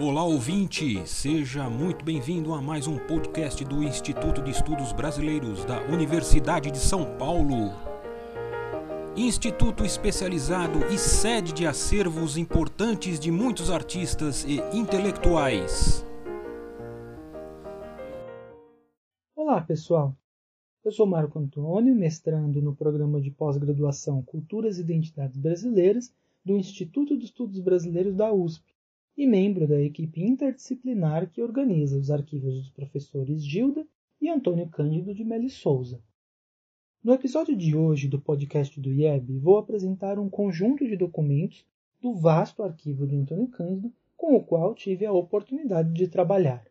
Olá ouvinte, seja muito bem-vindo a mais um podcast do Instituto de Estudos Brasileiros da Universidade de São Paulo. Instituto especializado e sede de acervos importantes de muitos artistas e intelectuais. Olá pessoal, eu sou Marco Antônio, mestrando no programa de pós-graduação Culturas e Identidades Brasileiras do Instituto de Estudos Brasileiros da USP e membro da equipe interdisciplinar que organiza os arquivos dos professores Gilda e Antônio Cândido de Meli Souza. No episódio de hoje do podcast do IEB, vou apresentar um conjunto de documentos do vasto arquivo de Antônio Cândido com o qual tive a oportunidade de trabalhar.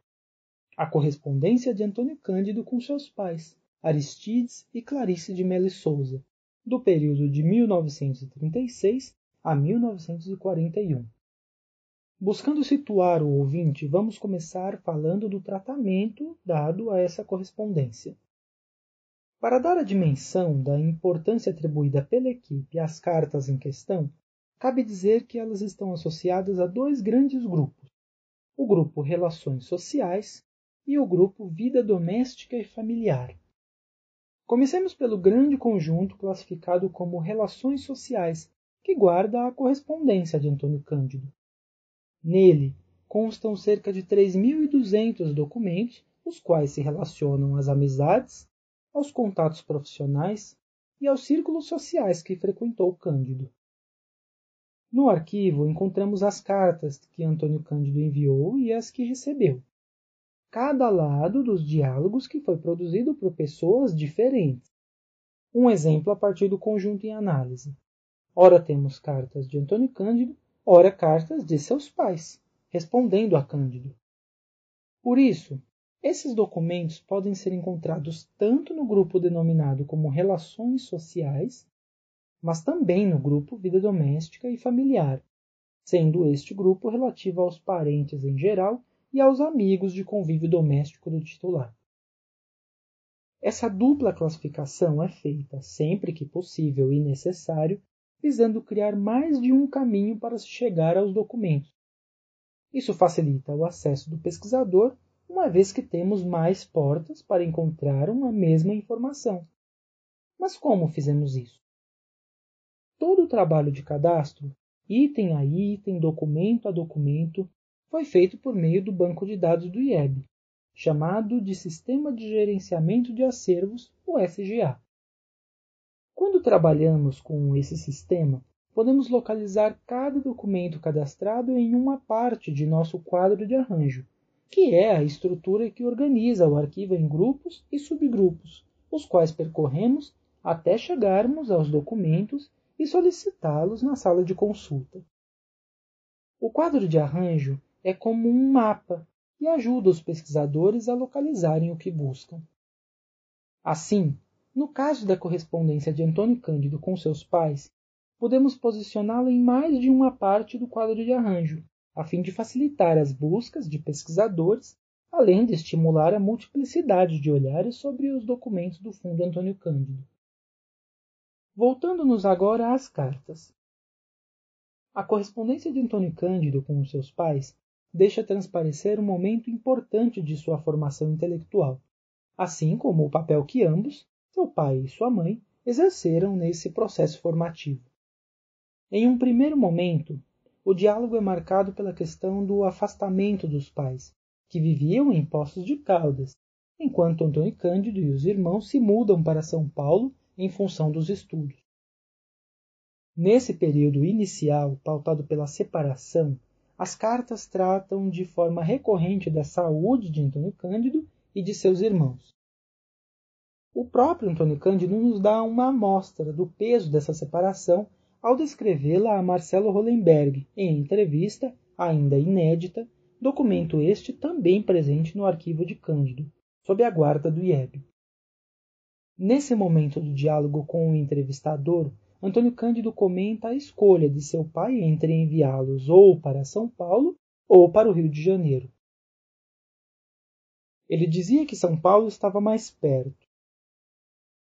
A correspondência de Antônio Cândido com seus pais, Aristides e Clarice de Meli Souza, do período de 1936 a 1941. Buscando situar o ouvinte, vamos começar falando do tratamento dado a essa correspondência. Para dar a dimensão da importância atribuída pela equipe às cartas em questão, cabe dizer que elas estão associadas a dois grandes grupos: o grupo Relações Sociais e o grupo Vida Doméstica e Familiar. Comecemos pelo grande conjunto classificado como Relações Sociais, que guarda a correspondência de Antônio Cândido. Nele constam cerca de 3.200 documentos, os quais se relacionam às amizades, aos contatos profissionais e aos círculos sociais que frequentou Cândido. No arquivo encontramos as cartas que Antônio Cândido enviou e as que recebeu. Cada lado dos diálogos que foi produzido por pessoas diferentes. Um exemplo a partir do conjunto em análise. Ora temos cartas de Antônio Cândido ora cartas de seus pais, respondendo a Cândido. Por isso, esses documentos podem ser encontrados tanto no grupo denominado como Relações Sociais, mas também no grupo Vida Doméstica e Familiar, sendo este grupo relativo aos parentes em geral e aos amigos de convívio doméstico do titular. Essa dupla classificação é feita sempre que possível e necessário visando criar mais de um caminho para se chegar aos documentos. Isso facilita o acesso do pesquisador, uma vez que temos mais portas para encontrar uma mesma informação. Mas como fizemos isso? Todo o trabalho de cadastro, item a item, documento a documento, foi feito por meio do banco de dados do IEB, chamado de Sistema de Gerenciamento de Acervos, o SGA. Quando trabalhamos com esse sistema, podemos localizar cada documento cadastrado em uma parte de nosso quadro de arranjo, que é a estrutura que organiza o arquivo em grupos e subgrupos, os quais percorremos até chegarmos aos documentos e solicitá-los na sala de consulta. O quadro de arranjo é como um mapa e ajuda os pesquisadores a localizarem o que buscam. Assim, no caso da correspondência de Antônio Cândido com seus pais, podemos posicioná-la em mais de uma parte do quadro de arranjo, a fim de facilitar as buscas de pesquisadores, além de estimular a multiplicidade de olhares sobre os documentos do Fundo Antônio Cândido. Voltando-nos agora às cartas. A correspondência de Antônio Cândido com os seus pais deixa transparecer um momento importante de sua formação intelectual, assim como o papel que ambos, seu pai e sua mãe exerceram nesse processo formativo. Em um primeiro momento, o diálogo é marcado pela questão do afastamento dos pais, que viviam em Poços de Caldas, enquanto Antônio Cândido e os irmãos se mudam para São Paulo em função dos estudos. Nesse período inicial, pautado pela separação, as cartas tratam de forma recorrente da saúde de Antônio Cândido e de seus irmãos. O próprio Antônio Cândido nos dá uma amostra do peso dessa separação ao descrevê-la a Marcelo Hollenberg em entrevista, ainda inédita, documento este também presente no arquivo de Cândido, sob a guarda do IEB. Nesse momento do diálogo com o entrevistador, Antônio Cândido comenta a escolha de seu pai entre enviá-los ou para São Paulo ou para o Rio de Janeiro. Ele dizia que São Paulo estava mais perto,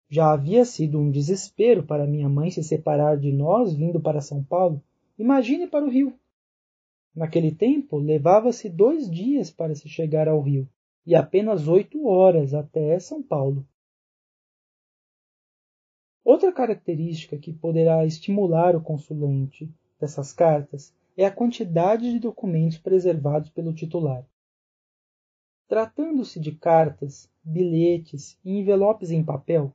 já havia sido um desespero para minha mãe se separar de nós vindo para São Paulo. Imagine para o Rio. Naquele tempo, levava-se dois dias para se chegar ao rio e apenas oito horas até São Paulo. Outra característica que poderá estimular o consulente dessas cartas é a quantidade de documentos preservados pelo titular. Tratando-se de cartas, bilhetes e envelopes em papel,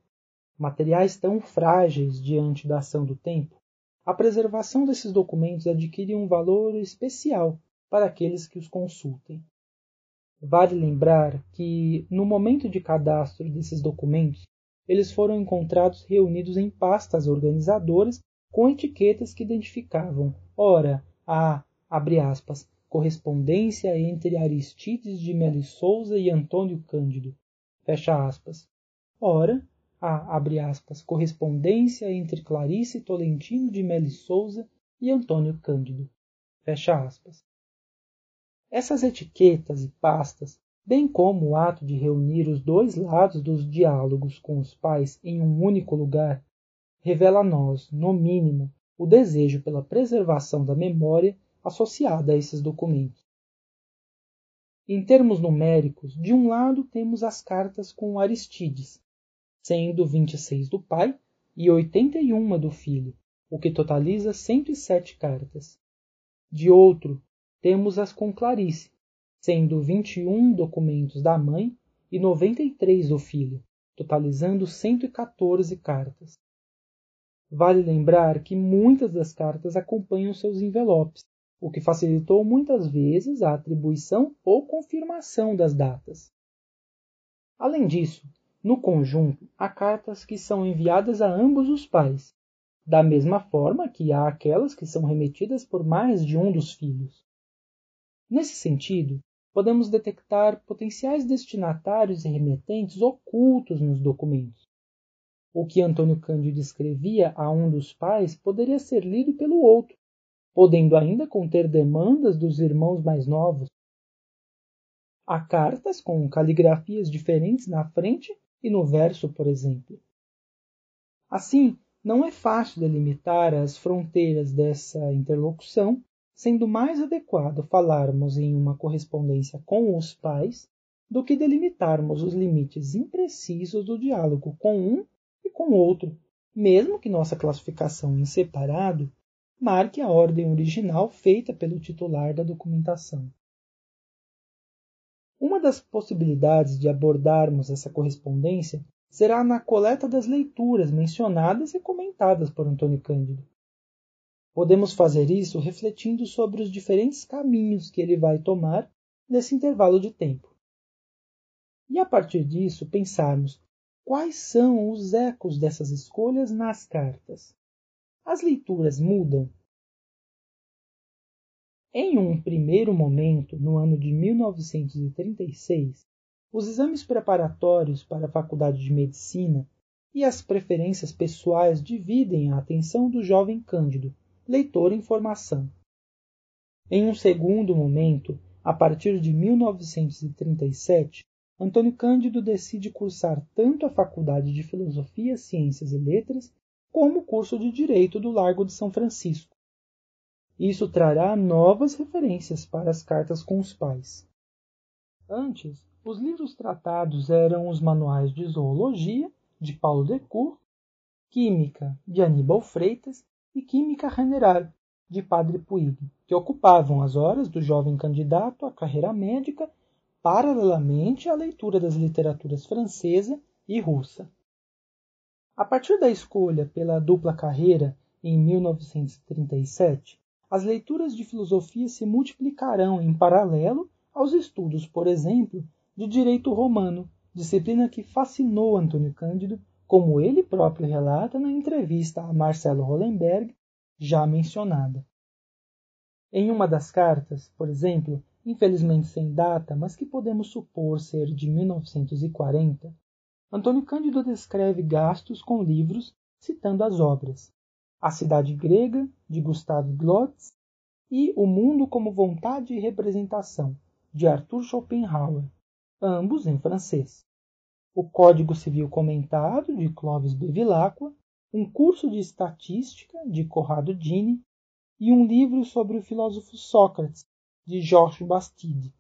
materiais tão frágeis diante da ação do tempo, a preservação desses documentos adquire um valor especial para aqueles que os consultem. Vale lembrar que, no momento de cadastro desses documentos, eles foram encontrados reunidos em pastas organizadoras com etiquetas que identificavam, ora, a, abre aspas, correspondência entre Aristides de Melo Souza e Antônio Cândido, fecha aspas, ora, a, abre aspas, correspondência entre Clarice Tolentino de Melo Souza e Antônio Cândido, fecha aspas. Essas etiquetas e pastas bem como o ato de reunir os dois lados dos diálogos com os pais em um único lugar, revela a nós, no mínimo, o desejo pela preservação da memória associada a esses documentos. Em termos numéricos, de um lado temos as cartas com Aristides, sendo 26 do pai e 81 do filho, o que totaliza 107 cartas. De outro, temos as com Clarice, sendo 21 documentos da mãe e 93 do filho, totalizando 114 cartas. Vale lembrar que muitas das cartas acompanham seus envelopes, o que facilitou muitas vezes a atribuição ou confirmação das datas. Além disso, no conjunto, há cartas que são enviadas a ambos os pais, da mesma forma que há aquelas que são remetidas por mais de um dos filhos. Nesse sentido, podemos detectar potenciais destinatários e remetentes ocultos nos documentos. O que Antônio Cândido escrevia a um dos pais poderia ser lido pelo outro, podendo ainda conter demandas dos irmãos mais novos. Há cartas com caligrafias diferentes na frente e no verso, por exemplo. Assim, não é fácil delimitar as fronteiras dessa interlocução sendo mais adequado falarmos em uma correspondência com os pais do que delimitarmos os limites imprecisos do diálogo com um e com outro, mesmo que nossa classificação em separado marque a ordem original feita pelo titular da documentação. Uma das possibilidades de abordarmos essa correspondência será na coleta das leituras mencionadas e comentadas por Antônio Cândido. Podemos fazer isso refletindo sobre os diferentes caminhos que ele vai tomar nesse intervalo de tempo. E a partir disso pensarmos quais são os ecos dessas escolhas nas cartas. As leituras mudam? Em um primeiro momento, no ano de 1936, os exames preparatórios para a Faculdade de Medicina e as preferências pessoais dividem a atenção do jovem Cândido leitor em formação. Em um segundo momento, a partir de 1937, Antônio Cândido decide cursar tanto a Faculdade de Filosofia, Ciências e Letras como o curso de Direito do Largo de São Francisco. Isso trará novas referências para as cartas com os pais. Antes, os livros tratados eram os manuais de Zoologia, de Paulo Decour, Química, de Aníbal Freitas e Química General, de Padre Puig, que ocupavam as horas do jovem candidato à carreira médica paralelamente à leitura das literaturas francesa e russa. A partir da escolha pela dupla carreira em 1937, as leituras de filosofia se multiplicarão em paralelo aos estudos, por exemplo, de direito romano, disciplina que fascinou Antônio Cândido como ele próprio relata na entrevista a Marcelo Hollenberg, já mencionada. Em uma das cartas, por exemplo, infelizmente sem data, mas que podemos supor ser de 1940, Antônio Cândido descreve gastos com livros citando as obras A Cidade Grega, de Gustave Glotz, e O Mundo como Vontade e Representação, de Arthur Schopenhauer, ambos em francês o Código Civil Comentado, de Clovis Bevilacqua, um curso de estatística, de Corrado Dini, e um livro sobre o filósofo Sócrates, de Georges Bastide.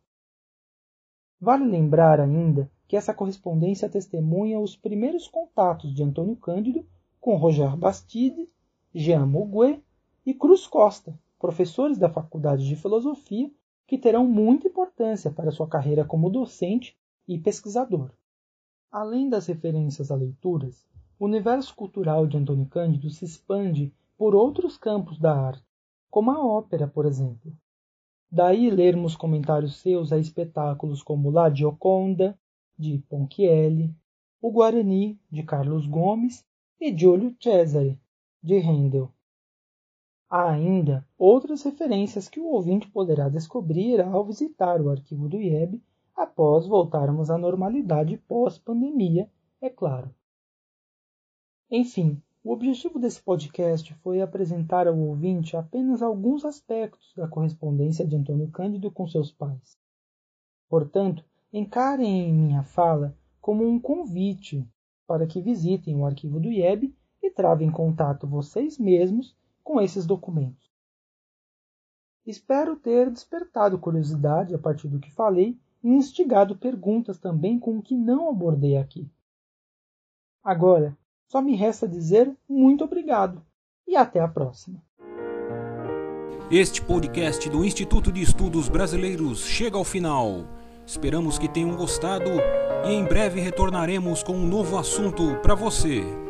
Vale lembrar ainda que essa correspondência testemunha os primeiros contatos de Antônio Cândido com Roger Bastide, Jean Mouguet e Cruz Costa, professores da Faculdade de Filosofia que terão muita importância para sua carreira como docente e pesquisador. Além das referências a leituras, o universo cultural de Antônio Cândido se expande por outros campos da arte, como a ópera, por exemplo. Daí lermos comentários seus a espetáculos como La Gioconda, de Ponchielli, o Guarani, de Carlos Gomes, e Giulio Cesare, de Handel. Há ainda outras referências que o ouvinte poderá descobrir ao visitar o arquivo do IEB após voltarmos à normalidade pós-pandemia, é claro. Enfim, o objetivo desse podcast foi apresentar ao ouvinte apenas alguns aspectos da correspondência de Antônio Cândido com seus pais. Portanto, encarem minha fala como um convite para que visitem o arquivo do IEB e travem contato vocês mesmos com esses documentos. Espero ter despertado curiosidade a partir do que falei e instigado perguntas também com o que não abordei aqui. Agora, só me resta dizer muito obrigado e até a próxima. Este podcast do Instituto de Estudos Brasileiros chega ao final. Esperamos que tenham gostado e em breve retornaremos com um novo assunto para você.